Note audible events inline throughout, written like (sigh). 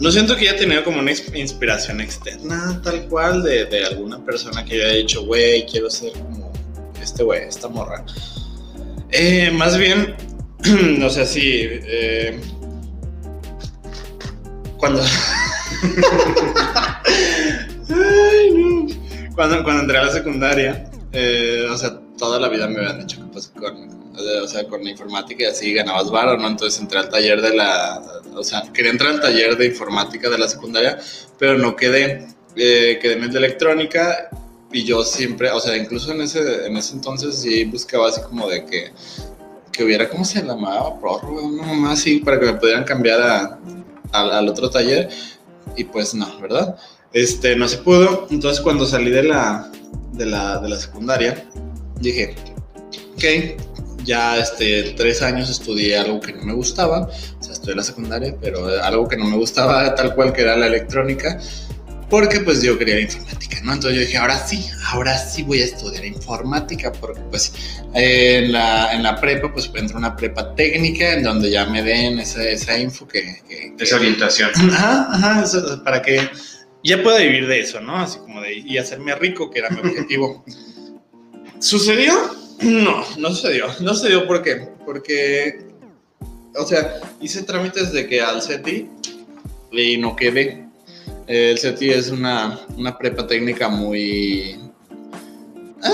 No siento que haya tenido como una inspiración externa, tal cual, de, de alguna persona que haya dicho, güey, quiero ser como este güey, esta morra. Eh, más bien, no sé si. Cuando. (laughs) Ay, no. cuando. Cuando entré a la secundaria, eh, o sea, toda la vida me habían dicho que pues con o sea, con la informática y así ganabas varo, ¿no? Entonces entré al taller de la, o sea, quería entrar al taller de informática de la secundaria, pero no quedé, eh, quedé en el de electrónica y yo siempre, o sea, incluso en ese, en ese entonces sí buscaba así como de que, que hubiera, ¿cómo se llamaba? Prórroga, una mamá así, para que me pudieran cambiar a, al otro taller y pues no, ¿verdad? Este, no se pudo, entonces cuando salí de la, de la, de la secundaria, dije, ok, ya este, tres años estudié algo que no me gustaba, o sea, estudié la secundaria, pero algo que no me gustaba tal cual que era la electrónica, porque pues yo quería informática, ¿no? Entonces yo dije, ahora sí, ahora sí voy a estudiar informática, porque pues en, la, en la prepa pues entro a una prepa técnica en donde ya me den esa, esa info que, Esa orientación. Ajá, ajá, para que ya pueda vivir de eso, ¿no? Así como de, y hacerme rico, que era mi objetivo. (laughs) ¿Sucedió? No, no sucedió. No sucedió ¿por qué? Porque, o sea, hice trámites de que al CETI y no quedé. El CETI es una, una prepa técnica muy... Ah,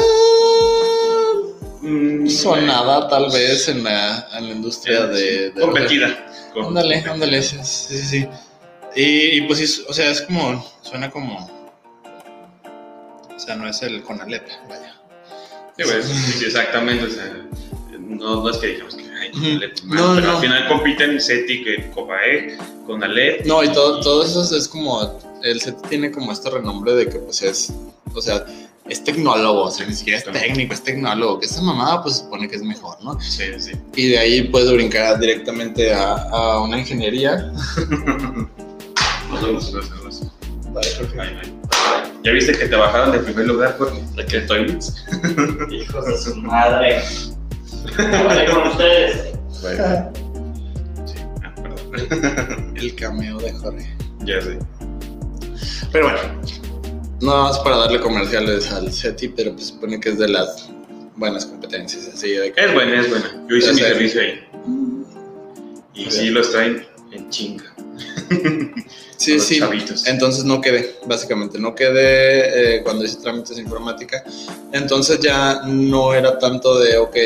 mm, sonada tal vez en la, en la industria de, de... Competida. Ándale, ándale, sí, sí, sí. Y, y, pues, o sea, es como, suena como... O sea, no es el CONALEP, vaya. Sí, exactamente. O sea, no, no, es que digamos que hay no, pero al final compiten SETI, que COPAE, con Ale. No, y todo, todo eso es como. El SETI tiene como este renombre de que, pues es. O sea, es tecnólogo, o sea, ni siquiera es técnico, es tecnólogo. Que esa mamada, pues supone que es mejor, ¿no? Sí, sí. Y de ahí puedes brincar directamente a, a una ingeniería. (laughs) Perfecto. ¿Ya viste que te bajaron de primer lugar por la que toilets? (laughs) Hijos de su madre. ¿Qué con ustedes. Sí, ah, perdón. El cameo de Jorge. Ya sé. Pero bueno, no es para darle comerciales al SETI, pero pues supone que es de las buenas competencias. Así de Es buena, es buena. Yo hice mi servicio ahí. Y sí, lo traen en chinga. Sí, sí. Entonces no quedé, básicamente. No quedé eh, cuando hice trámites de informática. Entonces ya no era tanto de, ok,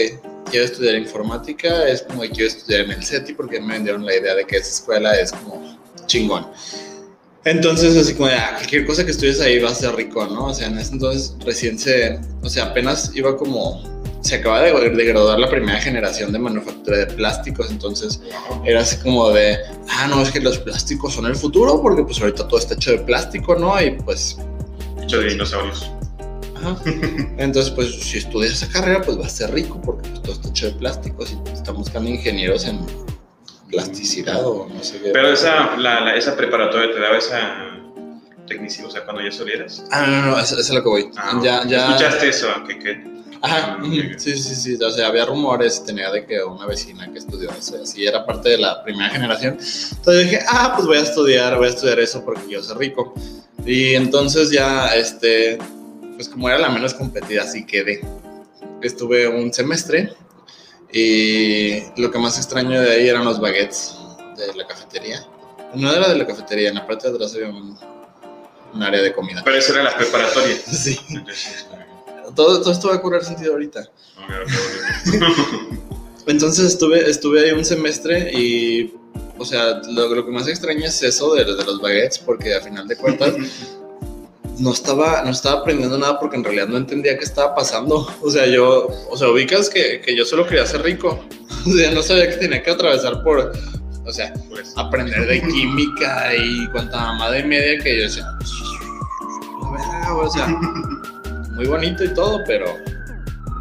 quiero estudiar informática, es como que quiero estudiar en el CETI porque me vendieron la idea de que esa escuela es como chingón. Entonces, así como, ah, cualquier cosa que estudies ahí va a ser rico, ¿no? O sea, en ese entonces recién se, o sea, apenas iba como se acaba de, de, graduar la primera generación de manufactura de plásticos, entonces era así como de, ah, no, es que los plásticos son el futuro, porque pues ahorita todo está hecho de plástico, ¿no? Y pues... Hecho de dinosaurios. Ajá. (laughs) Entonces, pues si estudias esa carrera, pues vas a ser rico, porque pues, todo está hecho de plásticos y están buscando ingenieros en plasticidad o no sé qué. Pero esa, la, esa preparatoria te daba esa tecnicidad, o sea, cuando ya estuvieras. Ah, no, no, eso, es a lo que voy. Ah, ya, ya... ¿Escuchaste eso? Que, que Ajá, sí, sí, sí, o sea, había rumores, tenía de que una vecina que estudió eso, así era parte de la primera generación. Entonces dije, ah, pues voy a estudiar, voy a estudiar eso porque yo soy rico. Y entonces ya, este, pues como era la menos competida, así quedé. Estuve un semestre y lo que más extraño de ahí eran los baguettes de la cafetería. No era de la cafetería, en la parte de atrás había un, un área de comida. Pero eso era la preparatoria. (laughs) sí. Todo, esto va a cobrar sentido ahorita. (laughs) Entonces estuve, estuve ahí un semestre y, o sea, lo, que más extraña es eso de, de, los baguettes, porque a final de cuentas (laughs) no estaba, no estaba aprendiendo nada porque en realidad no entendía qué estaba pasando. O sea, yo, o sea, ubicas que, que yo solo quería ser rico. (laughs) O sea, no sabía que tenía que atravesar por, o sea, pues. aprender de química y cuánta mamá de media que yo, o sea, o sea muy bonito y todo, pero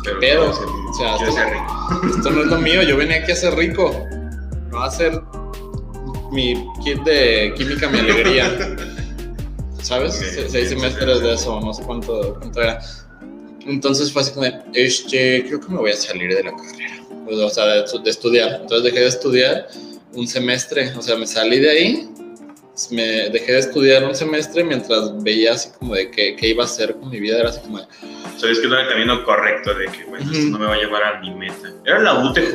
¿qué Pero pedo? ser- O sea, esto, ser rico. (laughs) esto no es lo mío, yo venía aquí a ser rico, no a hacer mi kit de química mi alegría. (laughs) ¿Sabes? Ok, Se- Seis semestres de eso, no sé cuánto, cuánto era. Entonces fue así como de, este, creo que me voy a salir de la carrera. Pues, O sea, de, de estudiar. Entonces dejé de estudiar un semestre. O sea, me salí de ahí, me dejé de estudiar un semestre mientras veía así como de qué, qué iba a hacer con mi vida. Era así como de, Sabes que no era el camino correcto de que, bueno, esto Ujú. no me va a llevar a mi meta. ¿Era la UTJ?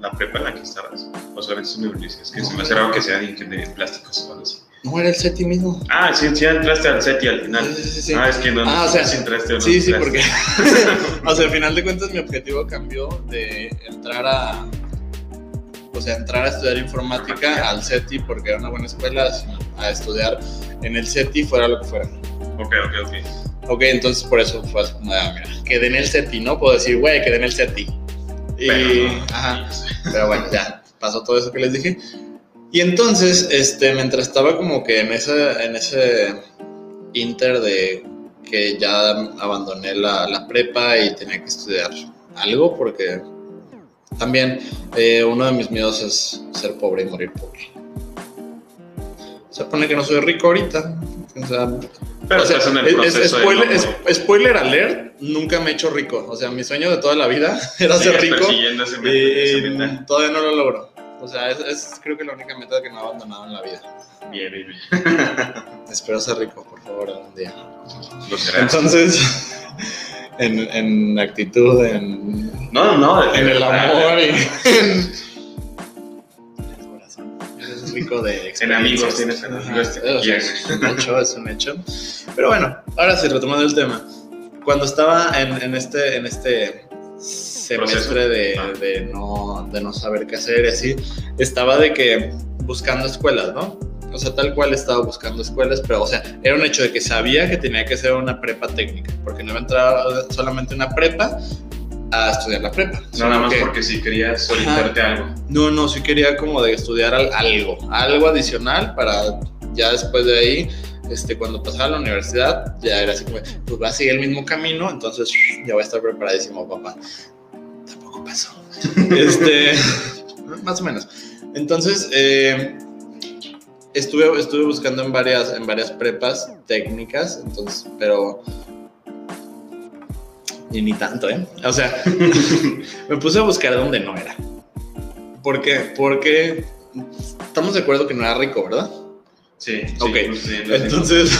¿La prepa en la que estabas? O solamente es una universidad. Es que se me hace raro que sea de, de plásticos o algo así. no era el SETI mismo. Ah, sí, sí entraste al SETI al final. Sí, sí, sí. Ah, es que no, Ah, no o sea, si entraste o no Sí, sí, porque. (laughs) (laughs) o sea, al final de cuentas, mi objetivo cambió de entrar a. O sea, entrar a estudiar informática al CETI porque era una buena escuela, a estudiar en el CETI, fuera lo que fuera. Ok, ok, ok. Ok, entonces por eso fue como, ah, mira, quedé en el CETI, ¿no? Puedo decir, güey, quedé en el CETI. Y. Pero no. Ajá. (laughs) Pero bueno, ya pasó todo eso que les dije. Y entonces, este, mientras estaba como que en ese, en ese inter de que ya abandoné la, la prepa y tenía que estudiar algo, porque también eh, uno de mis miedos es ser pobre y morir pobre. Se supone que no soy rico ahorita. O sea, Pero o sea, estás en el es- proceso es- de spoiler, no- es- spoiler alert, nunca me he hecho rico. O sea, mi sueño de toda la vida (laughs) era ser rico ese meta- y meta. todavía no lo logro. O sea, es, es creo que la única meta que no he abandonado en la vida. Bien, bien, bien. Espero ser rico, por favor, algún día. Lo serás. Entonces, en, en actitud, en, No, no, de en el amor y en, en el corazón. Eres rico de (laughs) En amigos, tienes Ajá, amigos te. Es un hecho, es un hecho. Pero bueno, ahora sí, retomando el tema. Cuando estaba en, en este, en este semestre de, Ah. de no, de no saber qué hacer y así, estaba de que buscando escuelas, ¿no? O sea, tal cual estaba buscando escuelas, pero, o sea, era un hecho de que sabía que tenía que ser una prepa técnica, porque no iba a entrar solamente una prepa a estudiar la prepa. No, nada más que- porque si querías solicitarte algo. no, no, sí quería como de estudiar al- algo, algo adicional para ya después de ahí, este, cuando pasara a la universidad, ya era así como, pues va a seguir el mismo camino, entonces ya voy a estar preparadísimo, papá. Tampoco pasó. (laughs) este, (laughs) más o menos. Entonces, eh, estuve, estuve buscando en varias, en varias prepas técnicas, entonces, pero... Y ni tanto, ¿eh? O sea, (laughs) me puse a buscar donde no era. ¿Por qué? Porque estamos de acuerdo que no era rico, ¿verdad? Sí, Ok, sí, sí. Entonces,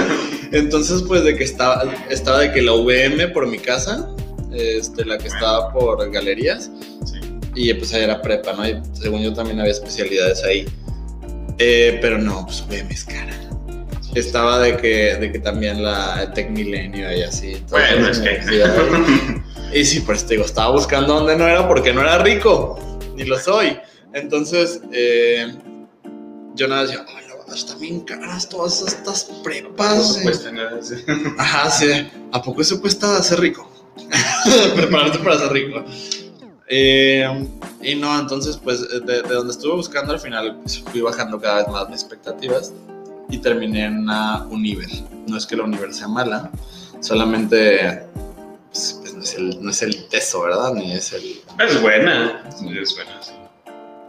(laughs) entonces pues de que estaba, estaba de que la VM por mi casa, este, la que estaba por galerías, Sí. y pues ahí era prepa, ¿no? Y según yo también había especialidades ahí. Eh, pero no, pues VM es cara. Estaba de que, de que también la Tech Milenio y así. Bueno, es que. (laughs) Y sí, pues te digo, estaba buscando donde no era porque no era rico, ni lo soy. Entonces, eh, yo nada decía, "Ay, no, están bien caras todas estas No prepas. eh". cuesta nada. sí. Ajá, sí. ¿A poco eso cuesta ser rico? (laughs) Prepararte para ser rico. Eh, y no, entonces, pues, de, de donde estuve buscando al final, pues, fui bajando cada vez más mis expectativas y terminé en una Univer. No es que la Univer sea mala, solamente pues, pues, no, es el, no es el teso, ¿verdad? Ni es el. Es buena. Es buena, sí.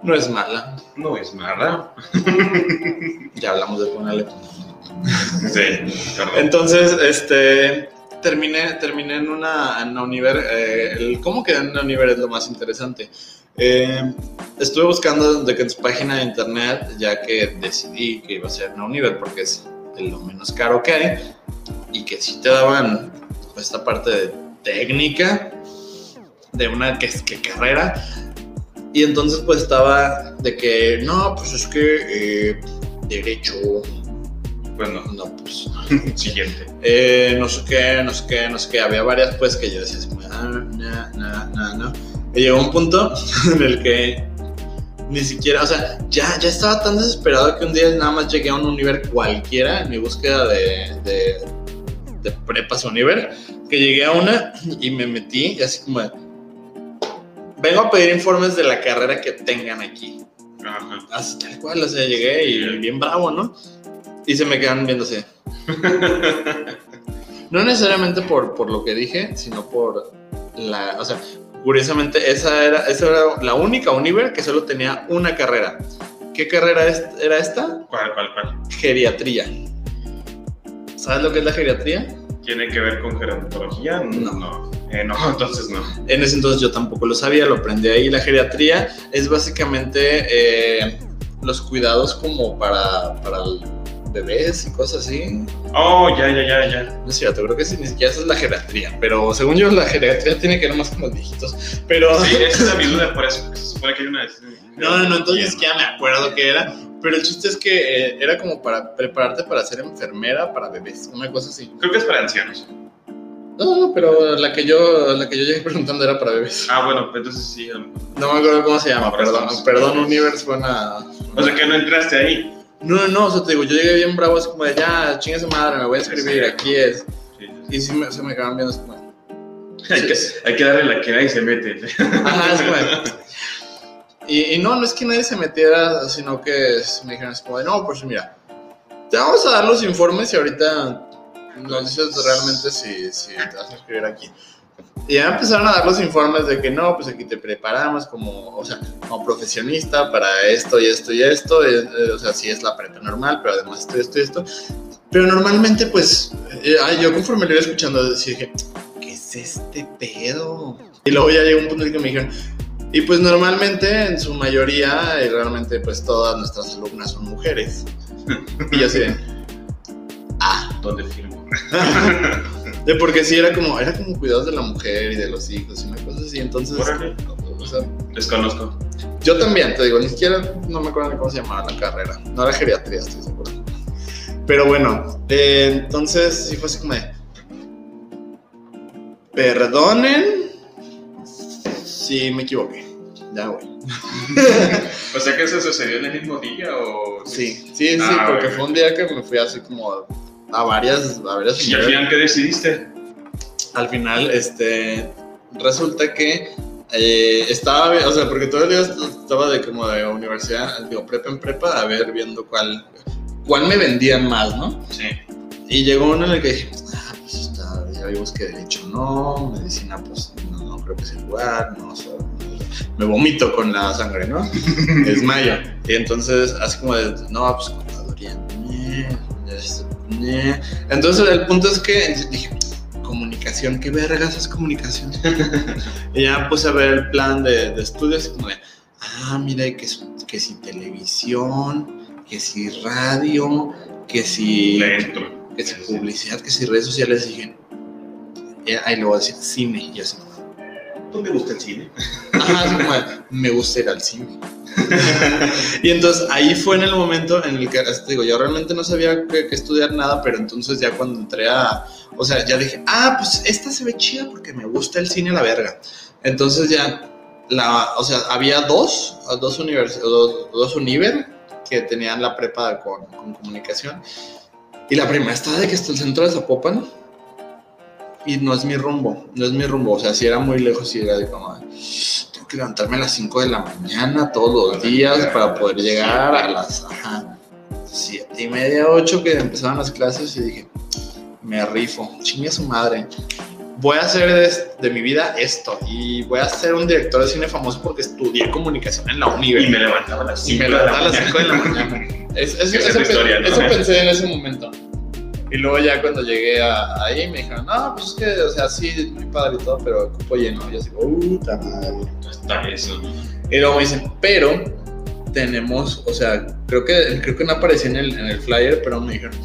No es mala. No es mala. (laughs) Ya hablamos de ponerle. Sí, perdón. Entonces, este, terminé, terminé en una, en una Univer. eh, el cómo quedé en una Univer es lo más interesante. Eh, estuve buscando de que en su página de internet, ya que decidí que iba a ser una Univer porque es lo menos caro que hay y que sí te daban esta parte de técnica de una que, que carrera. Y entonces pues estaba de que, no, pues es que eh, derecho, Bueno, no, pues (laughs) siguiente. eh, no sé qué, no sé qué, no sé qué. Había varias pues que yo decía, no, no, no, no. Y llegó un punto (laughs) en el que ni siquiera, o sea, ya, ya estaba tan desesperado que un día nada más llegué a un Univer cualquiera en mi búsqueda de, de, de prepas Univer, que llegué a una y me metí y así como, vengo a pedir informes de la carrera que tengan aquí. Ajá. Así tal cual, o sea, llegué y bien bravo, ¿no? Y se me quedan viéndose. (laughs) No necesariamente por, por lo que dije, sino por la, o sea, curiosamente esa era, esa era la única Univer que solo tenía una carrera. ¿Qué carrera era esta? ¿Cuál, cuál, cuál? Geriatría. ¿Sabes lo que es la geriatría? ¿Tiene que ver con gerontología? No. No, Eh, no (laughs) entonces no. En ese entonces yo tampoco lo sabía, lo aprendí ahí. La geriatría es básicamente eh, los cuidados como para, para el- bebés y cosas así. Oh, ya, ya, ya, ya. No es cierto, creo que sí, ni siquiera esa es la geriatría. Pero según yo, la geriatría tiene que ver más con los viejitos. Pero. Sí, esa es mi duda por eso. Se supone que hay una. No, no, no, entonces ya me acuerdo qué era. Pero el chiste es que eh, era como para prepararte para ser enfermera para bebés, una cosa así. Creo que es para ancianos. No, no, pero la que yo, la que yo llegué preguntando era para bebés. Ah, bueno, pues entonces sí. um, No me acuerdo cómo se llama, perdón. estamos- Perdón, Universe fue una. O sea que no entraste ahí. No, no, no, o sea, te digo, yo llegué bien bravo, así como de ya, chinga su madre, me voy a escribir, aquí es. Y sí me, se me quedaban viendo así como. Hay, que, hay que darle la que nadie se mete. Ajá, es como Y, y no, no es que nadie se metiera, sino que es- me dijeron así como de, no, pues mira, te vamos a dar los informes y ahorita nos dices realmente si, si te vas a escribir aquí. Y ya empezaron a dar los informes de que no, pues aquí te preparamos como, o sea, como profesionista para esto y esto y esto, eh, eh, o sea, sí es la prepa normal, pero además esto y esto y esto. Pero normalmente, pues, eh, yo conforme lo iba escuchando, dije, ¿qué es este pedo? Y luego ya llegó un punto en el que me dijeron, y pues normalmente, en su mayoría, y realmente, pues todas nuestras alumnas son mujeres. Y yo así de, (laughs) ¿Dónde firmo? (laughs) de porque sí, era como, era como cuidados de la mujer y de los hijos y una cosa así. Entonces, Órale. o sea, Desconozco. yo también, te digo, ni siquiera, no me acuerdo ni cómo se llamaba la carrera. No era geriatría, estoy seguro. Pero bueno, eh, entonces sí fue así como de, perdonen si me equivoqué. Ya, güey. (laughs) O sea que eso sucedió en el mismo día o. Sí, sí, sí, Ah, porque fue un día que me fui así como a varias, a varias ¿Y al final qué decidiste? al final, este, resulta que eh, estaba, o sea, porque todo el día estaba de como de universidad, digo, prepa en prepa, a ver, viendo cuál, cuál me vendían más, ¿no? Sí. Y llegó uno en el que dije, ah, pues está, ya vimos que derecho no, medicina, pues no, no creo que sea igual, no, o sea, me vomito con la sangre, ¿no? (laughs) Desmayo. Y entonces, así como de, no, pues contaduría, ñe. Entonces, el punto es que dije, comunicación, ¿qué vergas es comunicación? (laughs) y ya puse a ver el plan de, de estudios, y como de, ah, mira, que, si televisión, que si radio, que si que si publicidad, que si redes sociales, y dije, eh, ahí luego decir cine, y yo así, ¿Dónde gusta el cine? (laughs) ajá, me gusta ir al cine. (laughs) y entonces ahí fue en el momento en el que, digo, yo realmente no sabía que, estudiar nada, pero entonces ya cuando entré a, o sea, ya dije, ah, pues esta se ve chida porque me gusta el cine a la verga. Entonces ya, la, o sea, había dos, dos, dos, dos univer que tenían la prepa con, con comunicación. Y la primera estaba de que está el centro de Zapopan. Y no es mi rumbo, no es mi rumbo. O sea, si era muy lejos y era de como, tengo que levantarme a las 5 de la mañana todos los días para poder llegar a las ajá, 7 y media, 8 que empezaban las clases. Y dije, me rifo, chingue a su madre. Voy a hacer de, de mi vida esto y voy a ser un director de cine famoso porque estudié comunicación en la universidad. Y 5 me levantaba a las 5 de la mañana. Es- es- es eso, historia, ¿no? eso pensé en ese momento. Y luego ya cuando llegué a- ahí me dijeron, no, pues es que, o sea, sí, muy padre y todo, pero cupo lleno. Y yo así, puta madre. Hasta eso. Y luego me dicen, pero tenemos, o sea, creo que, creo que no aparecía en el, en el flyer, pero me dijeron,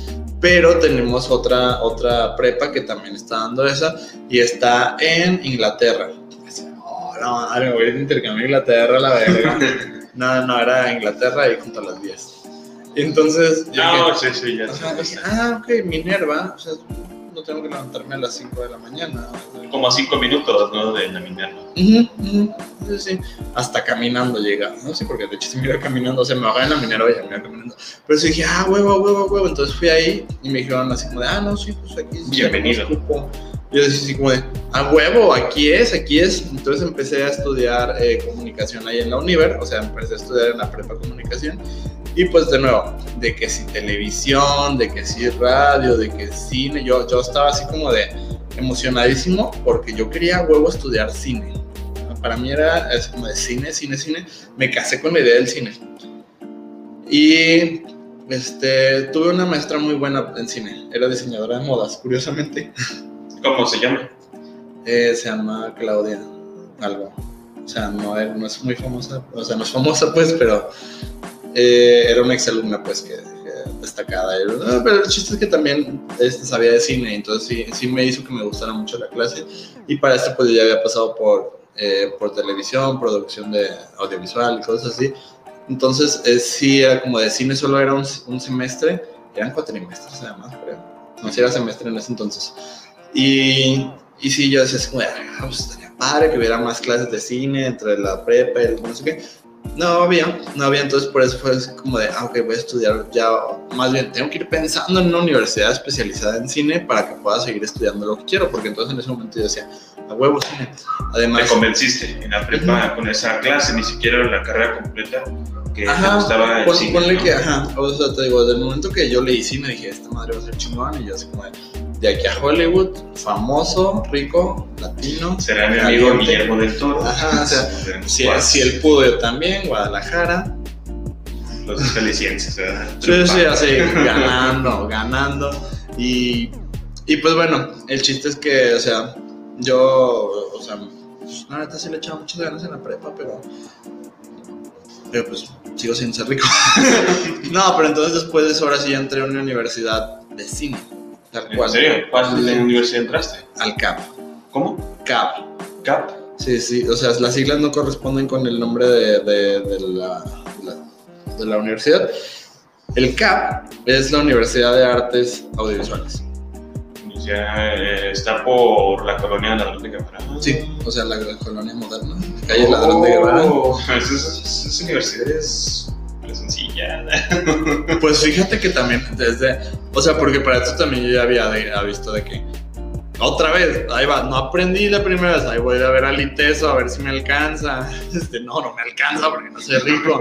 pero tenemos otra, otra prepa que también está dando esa y está en Inglaterra. Así, "Oh, no, madre, me voy a a Inglaterra, la verga. (laughs) no, no, era Inglaterra ahí junto a las 10. Entonces, dije, sí, sí, ya Ajá, sé. dije, ah, ok, Minerva, o sea, no tengo que levantarme a las 5 de la mañana. Como a 5 minutos, ¿no? De la Minerva. Ujú, ujú, sí, sí. Hasta caminando llega, ¿no? Sí, porque de hecho si me iba caminando, o sea, me bajaba en la Minerva y ya me iba caminando. Pero sí dije, ah, huevo, huevo, huevo. Entonces fui ahí y me dijeron así como de, ah, no, sí, pues aquí es. Bienvenido. yo decía así como de, ah, huevo, aquí es, aquí es. Entonces empecé a estudiar eh, comunicación ahí en la Univer, o sea, empecé a estudiar en la prepa comunicación. Y pues de nuevo, de que si televisión, de que si radio, de que cine, yo, yo estaba así como de emocionadísimo porque yo quería huevo estudiar cine. Para mí era es como de cine, cine, cine. Me casé con la idea del cine. Y este, tuve una maestra muy buena en cine. Era diseñadora de modas, curiosamente. ¿Cómo se llama? Eh, se llama Claudia algo. O sea, no, no, es muy famosa. O sea, no es famosa, pues, pero eh, era una exalumna, pues, que, destacada. Ah, pero el chiste es que también este, sabía de cine, entonces sí, sí me hizo que me gustara mucho la clase. Y para esto, pues, ya había pasado por, eh, por televisión, producción de audiovisual y cosas así. Entonces, eh, sí, era como de cine, solo era un, un semestre, eran cuatrimestres además, creo. No, si era semestre en ese entonces. Y, y sí, yo decía, como, ah, pues estaría padre que hubiera más clases de cine entre la prepa y no sé qué. No había, no había, entonces por eso fue como de, ah, ok, voy a estudiar ya, más bien tengo que ir pensando en una universidad especializada en cine para que pueda seguir estudiando lo que quiero, porque entonces en ese momento yo decía, a huevo cine. Además, te convenciste en la prepa con esa clase, ni siquiera la carrera completa que ajá, gustaba el cine, ponle que, ajá, o sea, te digo, desde el momento que yo leí cine dije, esta madre va a ser chingón, y yo así como de, aquí a Hollywood, famoso, rico, latino. Será mi amigo Guillermo del Toro. Ajá, o sea, (laughs) si, si, él pudo, yo también, Guadalajara. Los jaliscienses, ¿verdad? (laughs) Sí, sí, así, ganando, ganando. Y, y pues bueno, el chiste es que, o sea, yo, o sea, la neta sí le echaba muchas ganas en la prepa, pero pero pues sigo sin ser rico. (laughs) no, pero entonces después de eso ahora sí entré a una universidad de cine. Tal cual. ¿En serio? ¿Cuál la universidad entraste? Al CAP. ¿Cómo? CAP. CAP. Sí, sí, o sea, las siglas no corresponden con el nombre de, de, la, de la universidad. El CAP es la Universidad de Artes Audiovisuales ya eh, está por la colonia Ladrón de Guevara. Sí, o sea, la, colonia moderna, calle Ladrón de Guevara. Oh, esa universidad es sencilla. (laughs) Pues fíjate que también desde, o sea, porque para esto también yo ya había, visto de que otra vez, ahí va, no aprendí la primera vez, ahí voy a ver al ITESO a ver si me alcanza. (laughs) Este, no, no me alcanza porque no soy rico.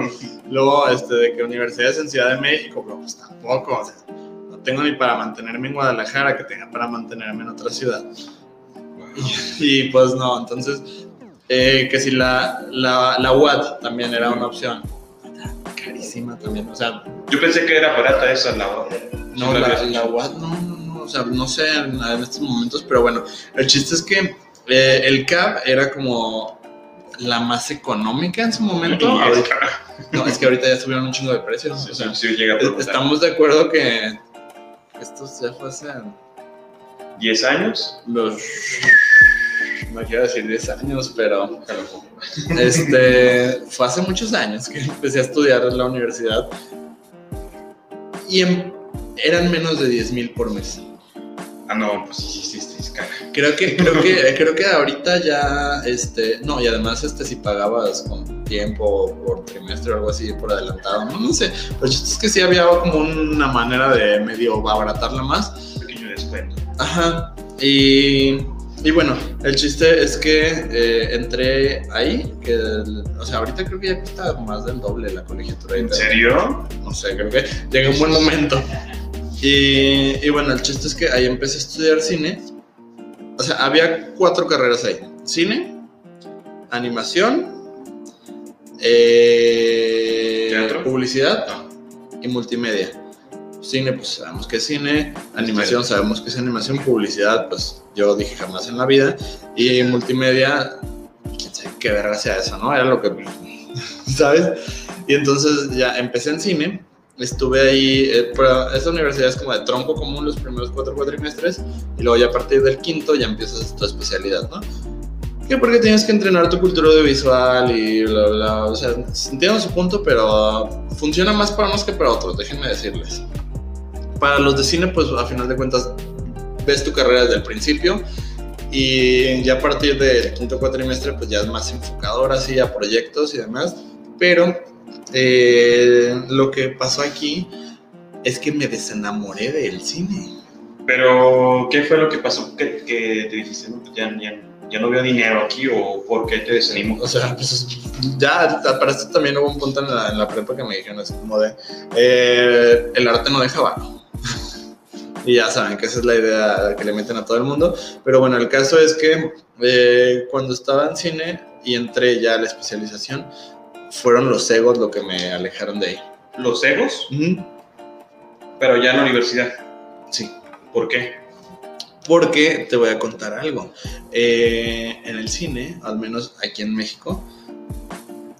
Luego, este, de que universidades en Ciudad de México, pero pues tampoco, o sea, tengo ni para mantenerme en Guadalajara que tenga para mantenerme en otra ciudad. Y, pues no, entonces, eh, que si la, la, la UAT también era una opción. Carísima también, o sea... Yo pensé que era barata esa, la UAT. No, la, la UAT no, no, no, o sea, no sé en, estos momentos, pero bueno, el chiste es que eh, el CAB era como la más económica en su momento. no, es que ahorita ya subieron un chingo de precios. o sea, estamos de acuerdo que esto ya fue hace. ¿10 años? Los. No quiero decir 10 años, pero. Este. Fue hace muchos años que empecé a estudiar en la universidad. Y eran menos de 10 mil por mes. Ah, no, pues sí, sí, sí, cara. Creo que, creo que, creo que ahorita ya, este, no, y además, este, si pagabas con tiempo por trimestre o algo así por adelantado, no, no sé, pero es que sí había como una manera de medio abaratarla más. Pequeño descuento. Ajá, y, y bueno, el chiste es que eh, entré ahí, que, o sea, ahorita creo que ya cuesta más del doble la colegiatura. ¿En serio? No sé, creo que llega un buen momento. Y, bueno, el chiste es que ahí empecé a estudiar cine. O sea, había cuatro carreras ahí. Cine, animación, eh, publicidad y multimedia. Cine, pues sabemos que es cine, animación, sabemos que es animación, publicidad, pues yo dije jamás en la vida, y multimedia, quién sabe qué verga sea eso, ¿no? Era lo que, (laughs) ¿sabes? Y entonces ya empecé en cine, estuve ahí, eh, pero esta universidad es como de tronco común los primeros cuatro cuatrimestres y luego ya a partir del quinto ya empiezas tu especialidad, ¿no? Que porque tienes que entrenar tu cultura audiovisual y bla, bla, o sea, entiendo su punto, pero funciona más para unos que para otros, déjenme decirles. Para los de cine, pues a final de cuentas ves tu carrera desde el principio y ya a partir del quinto cuatrimestre pues ya es más enfocador así a proyectos y demás, pero eh, lo que pasó aquí es que me desenamoré del cine. Pero, ¿qué fue lo que pasó? ¿Qué, te dijiste? No, ya, ya, ya no veo dinero aquí o por qué te desanimo. O sea, pues ya para esto también hubo un punto en la, en la prepa que me dijeron así como de, eh, el arte no deja vago. (laughs) y ya saben que esa es la idea que le meten a todo el mundo. Pero bueno, el caso es que eh, cuando estaba en cine y entré ya a la especialización, fueron los egos lo que me alejaron de ahí. ¿Los egos? Pero ya en la universidad. Sí. ¿Por qué? Porque te voy a contar algo. Eh, en el cine, al menos aquí en México,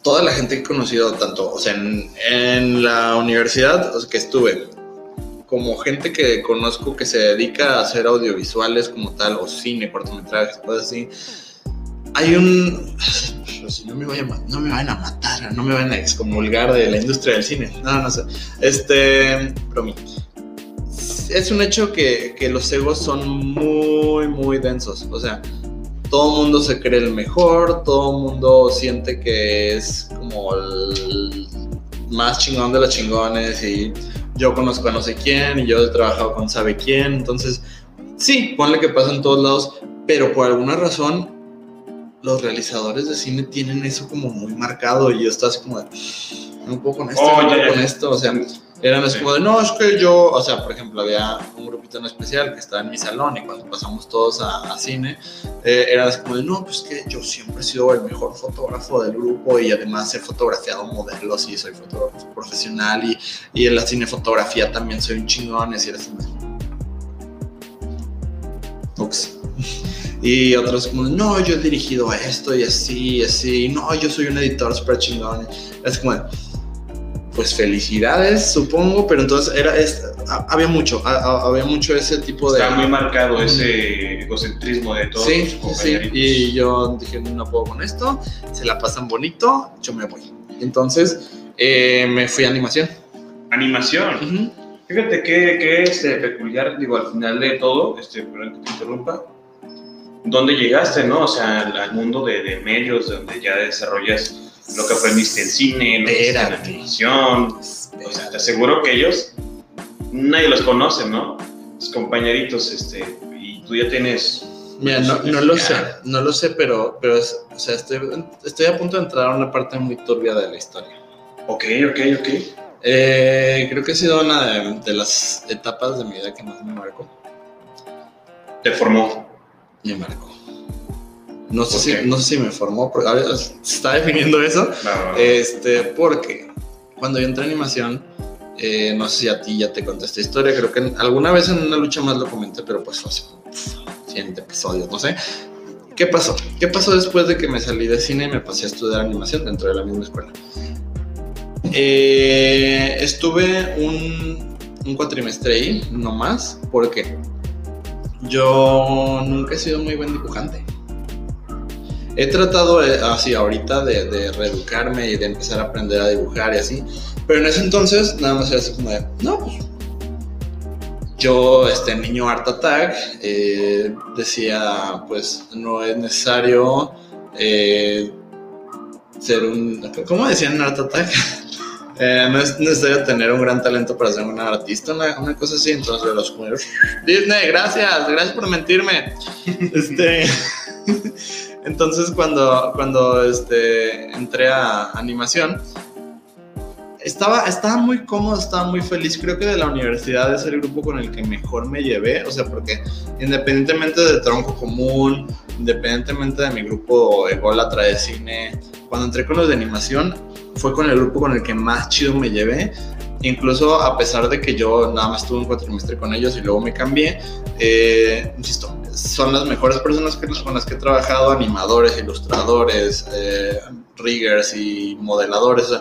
toda la gente que he conocido, tanto, o sea, en, la universidad que estuve, como gente que conozco que se dedica a hacer audiovisuales como tal, o cine, cortometrajes, cosas así, hay un... (sighs) No me, no me vayan a matar, no me vayan a excomulgar de la industria del cine. No, no sé. Este, mí es un hecho que, que los egos son muy, muy densos. O sea, todo mundo se cree el mejor, todo mundo siente que es como el más chingón de los chingones y yo conozco a no sé quién y yo he trabajado con sabe quién. Entonces, sí, ponle que pasa en todos lados, pero por alguna razón los realizadores de cine tienen eso como muy marcado y así como de, no puedo con esto, no puedo con esto, o sea eran así como de, no, es que yo, o sea, por ejemplo, había un grupito en especial que estaba en mi salón y cuando pasamos todos a, cine, eh, era así como de, no, pues que yo siempre he sido el mejor fotógrafo del grupo y además he fotografiado modelos y soy fotógrafo profesional y, y en la cinefotografía también soy un chingón y así era así. Ups. (laughs) Y otros como, no, yo he dirigido esto y así, y así, no, yo soy un editor super chingón. Es como, pues felicidades, supongo, pero entonces era, había mucho, había mucho ese tipo de... Está muy marcado ese egocentrismo de todos sí, Sí, y yo dije, no puedo con esto, se la pasan bonito, yo me voy. Entonces eh, me fui a animación. ¿Animación? Fíjate que, que es este, peculiar, digo, al final de todo, este, perdón que te interrumpa, ¿dónde llegaste, no? O sea, al, mundo de, de medios, donde ya desarrollas lo que aprendiste en cine, lo que en animación. O sea, te aseguro que ellos, nadie los conoce, ¿no? Los compañeritos, este, y tú ya tienes... Mira, no, no lo sé, no lo sé, pero, pero o sea, estoy, estoy a punto de entrar a una parte muy turbia de la historia. Ok, ok, ok. Eh, creo que ha sido una de, de, las etapas de mi vida que más me marcó. ¿Te formó? Me marcó. No sé, si, no sé si me formó, se está definiendo eso. Este, porque cuando yo entré a animación, eh, no sé si a ti ya te conté esta historia, creo que alguna vez en una lucha más lo comenté, pero pues fue hace 100 episodios, no sé. ¿Qué pasó? ¿Qué pasó después de que me salí de cine y me pasé a estudiar animación dentro de la misma escuela? Eh, estuve un, un cuatrimestre ahí, no más, porque yo nunca he sido muy buen dibujante. He tratado eh, así ahorita de, reeducarme y de empezar a aprender a dibujar y así, pero en ese entonces nada más era así como de, no, pues yo, este niño Art Attack, eh, decía, pues no es necesario eh, ser un, ¿cómo decían en Art Attack? (laughs) no es necesario tener un gran talento para ser un artista, una, cosa así. Entonces, los Disney, gracias, gracias por mentirme. (laughs) Este. Entonces cuando, cuando este, entré a animación, estaba, estaba muy cómodo, estaba muy feliz. Creo que de la universidad es el grupo con el que mejor me llevé, o sea, porque independientemente de tronco común, independientemente de mi grupo ególatra de cine, cuando entré con los de animación, fue con el grupo con el que más chido me llevé. Incluso a pesar de que yo nada más estuve un cuatrimestre con ellos y luego me cambié, eh, insisto, son las mejores personas que, con las que he trabajado, animadores, ilustradores, eh, riggers y modeladores.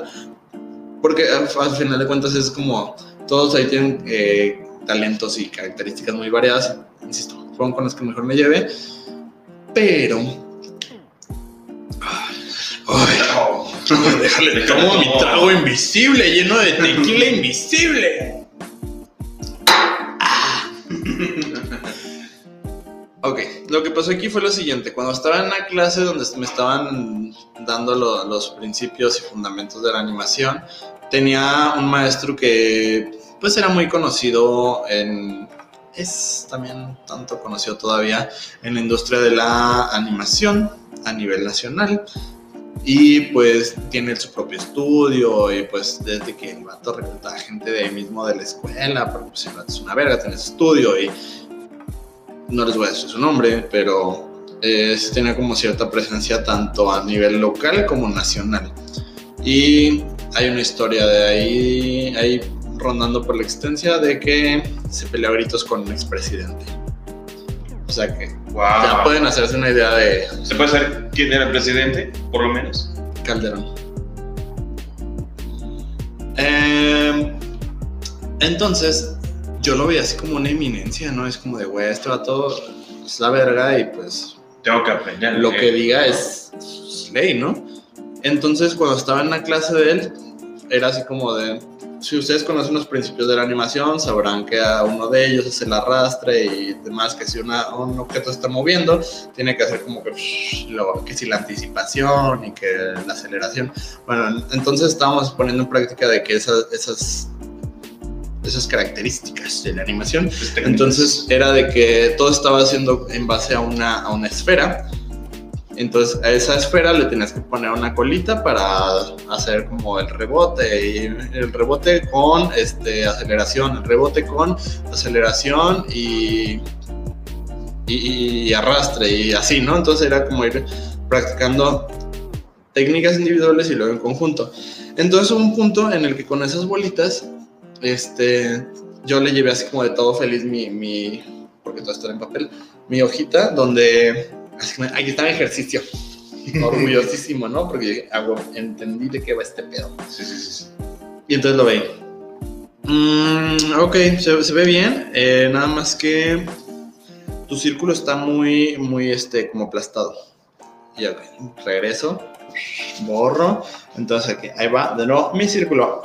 porque al, final de cuentas es como, todos ahí tienen eh, talentos y características muy variadas. Insisto, fueron con las que mejor me llevé. Pero... Ay, déjale, tomo mi trago invisible lleno de tequila (laughs) invisible. Ah. (laughs) Ok, lo que pasó aquí fue lo siguiente. Cuando estaba en la clase donde me estaban dando los principios y fundamentos de la animación, tenía un maestro que pues era muy conocido en, es también tanto conocido todavía en la industria de la animación a nivel nacional. Y pues tiene su propio estudio y pues desde que el vato a gente de ahí mismo de la escuela, porque pues el vato es una verga, tiene su estudio y no les voy a decir su nombre, pero tiene como cierta presencia tanto a nivel local como nacional. Y hay una historia de ahí, ahí rondando por la existencia de que se pelea gritos con un expresidente. O sea que ya pueden hacerse una idea de ¿Se puede saber quién era el presidente, por lo menos? Calderón. Em, entonces, yo lo veía así como una eminencia, ¿no? Es como de, güey, este vato es la verga y pues Tengo que aprender. lo ¿eh? que diga es ley, ¿no? Entonces, cuando estaba en la clase de él, era así como de, si ustedes conocen los principios de la animación, sabrán que a uno de ellos es el arrastre y demás, que si una- un objeto está moviendo, tiene que hacer como que, lo, que si la anticipación y que la aceleración. Bueno, entonces estábamos poniendo en práctica de que esas, esas, esas características de la animación entonces era de que todo estaba haciendo en base a una, a una esfera. Entonces a esa esfera le tenías que poner una colita para hacer como el rebote. Y el rebote con este, aceleración, el rebote con aceleración y, y, y arrastre y así, ¿no? Entonces era como ir practicando técnicas individuales y luego en conjunto. Entonces hubo un punto en el que con esas bolitas, este, yo le llevé así como de todo feliz mi, mi porque todo está en papel, mi hojita donde, así como, ahí está mi ejercicio. (laughs) Orgullosísimo, ¿no? Porque huevo, entendí de qué va este pedo. Sí, sí, sí, sí. Y entonces lo veí. Mm, ok, se, se ve bien. eh, nada más que tu círculo está muy, muy, este, como aplastado. Y regreso, borro. Entonces aquí, ahí va, de nuevo, mi círculo.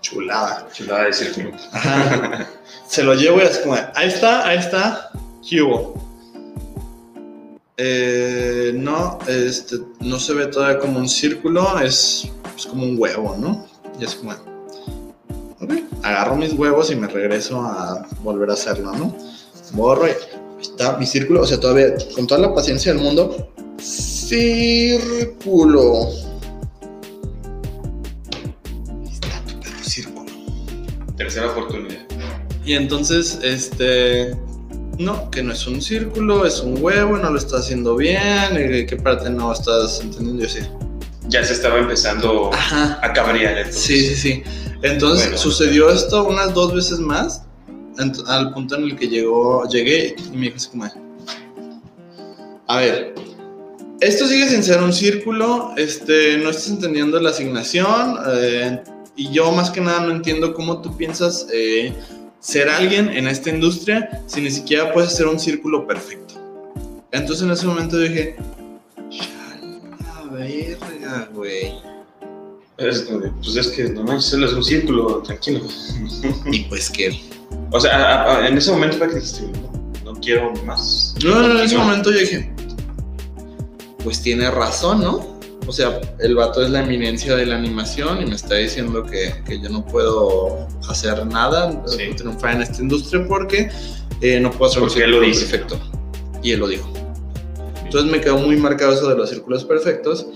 Chulada. Chulada de círculo. Ajá. Se lo llevo y así como, ahí está, ahí está, ¿qué hubo? Eh, no, este, no se ve todavía como un círculo, es, es como un huevo, ¿no? Y es como, ok, agarro mis huevos y me regreso a volver a hacerlo, ¿no? Borro y ahí está mi círculo, o sea, todavía con toda la paciencia del mundo, círculo. Ahí está tu perro círculo. Tercera oportunidad. Y entonces, este, no, que no es un círculo, es un huevo, no lo estás haciendo bien, y qué parte no estás entendiendo, yo sí. Ya se estaba empezando Ajá. a cabrear. entonces. Sí, sí, sí. Entonces Bueno. sucedió esto unas dos veces más, al punto en el que llegó, llegué y me así como, a ver, esto sigue sin ser un círculo, este, no estás entendiendo la asignación eh, y yo más que nada no entiendo cómo tú piensas eh, ser alguien en esta industria si ni siquiera puedes hacer un círculo perfecto. Entonces en ese momento dije, "Chala verga, güey. Pues es que no es un círculo, tranquilo. Y pues que O sea, a- a- en ese momento fue que dijiste, no, no quiero más. No, no, en ese momento yo dije, pues tiene razón, ¿no? O sea, el vato es la eminencia de la animación y me está diciendo que, que yo no puedo hacer nada, Sí. no triunfar en esta industria porque eh, no puedo hacer un lo círculo dice. perfecto. Y él lo dijo. Entonces me quedó muy marcado eso de los círculos perfectos.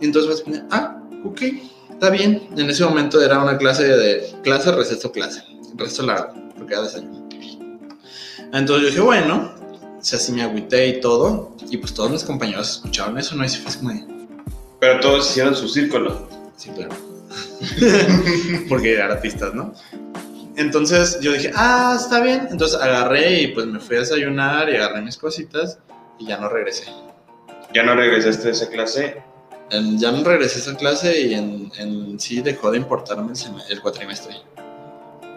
Y entonces así, ah, ok, está bien. En ese momento era una clase de clase, receso, clase. Receso largo, porque era desayuno. Entonces yo dije, bueno, o sea, así me agüité y todo. Y pues todos mis compañeros escucharon eso, ¿no? Y sí fue como de, Pero todos hicieron su círculo. sí, claro. (laughs) porque eran artistas, ¿no? Entonces yo dije, ah, está bien. Entonces agarré y pues me fui a desayunar y agarré mis cositas y ya no regresé. Ya no regresaste a esa clase. En- ya no regresé a esa clase y en, en sí dejó de importarme el, el cuatrimestre.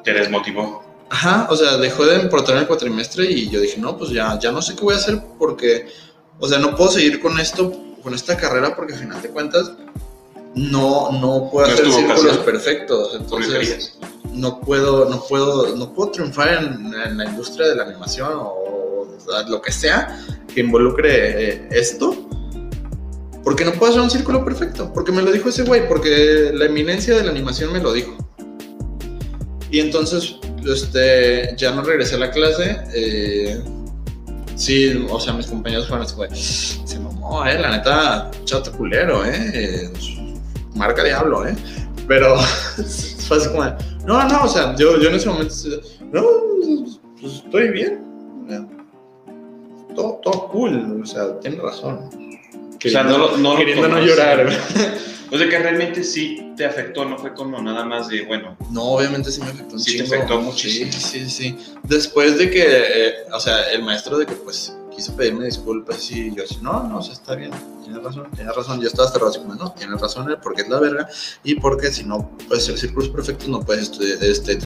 Te desmotivó. Ajá, o sea, dejó de importarme el cuatrimestre y yo dije, no, pues ya, ya no sé qué voy a hacer porque, o sea, no puedo seguir con esto, con esta carrera porque al final de cuentas no, no puedo No hacer círculos perfectos. Entonces, no puedo, no puedo, no puedo triunfar en, en la industria de la animación o, lo que sea que involucre eh, esto. Porque no puedo hacer un círculo perfecto. Porque me lo dijo ese güey. Porque la eminencia de la animación me lo dijo. Y entonces este, ya no regresé a la clase. eh, sí, o sea, mis compañeros fueron así, güey, se mamó, eh, la neta, chato culero, eh. Marca diablo, eh. Pero (laughs) fue así como, no, no, o sea, yo, yo en ese momento, no, pues estoy bien. Todo, todo cool, o sea, tiene razón. O sea, no, no queriendo no llorar. O sea, que realmente sí te afectó, no fue como nada más de, bueno, No, obviamente sí me afectó Sí te chingo. afectó muchísimo. Sí, sí, sí. Después de que, eh, o sea, el maestro de que pues quiso pedirme disculpas y yo así, no, no, o está bien, tienes razón, tienes razón. Yo estaba cerrado así como, no, tienes razón, eh, porque es la verga y porque si no puedes ser círculos perfectos no puedes estudiar, este,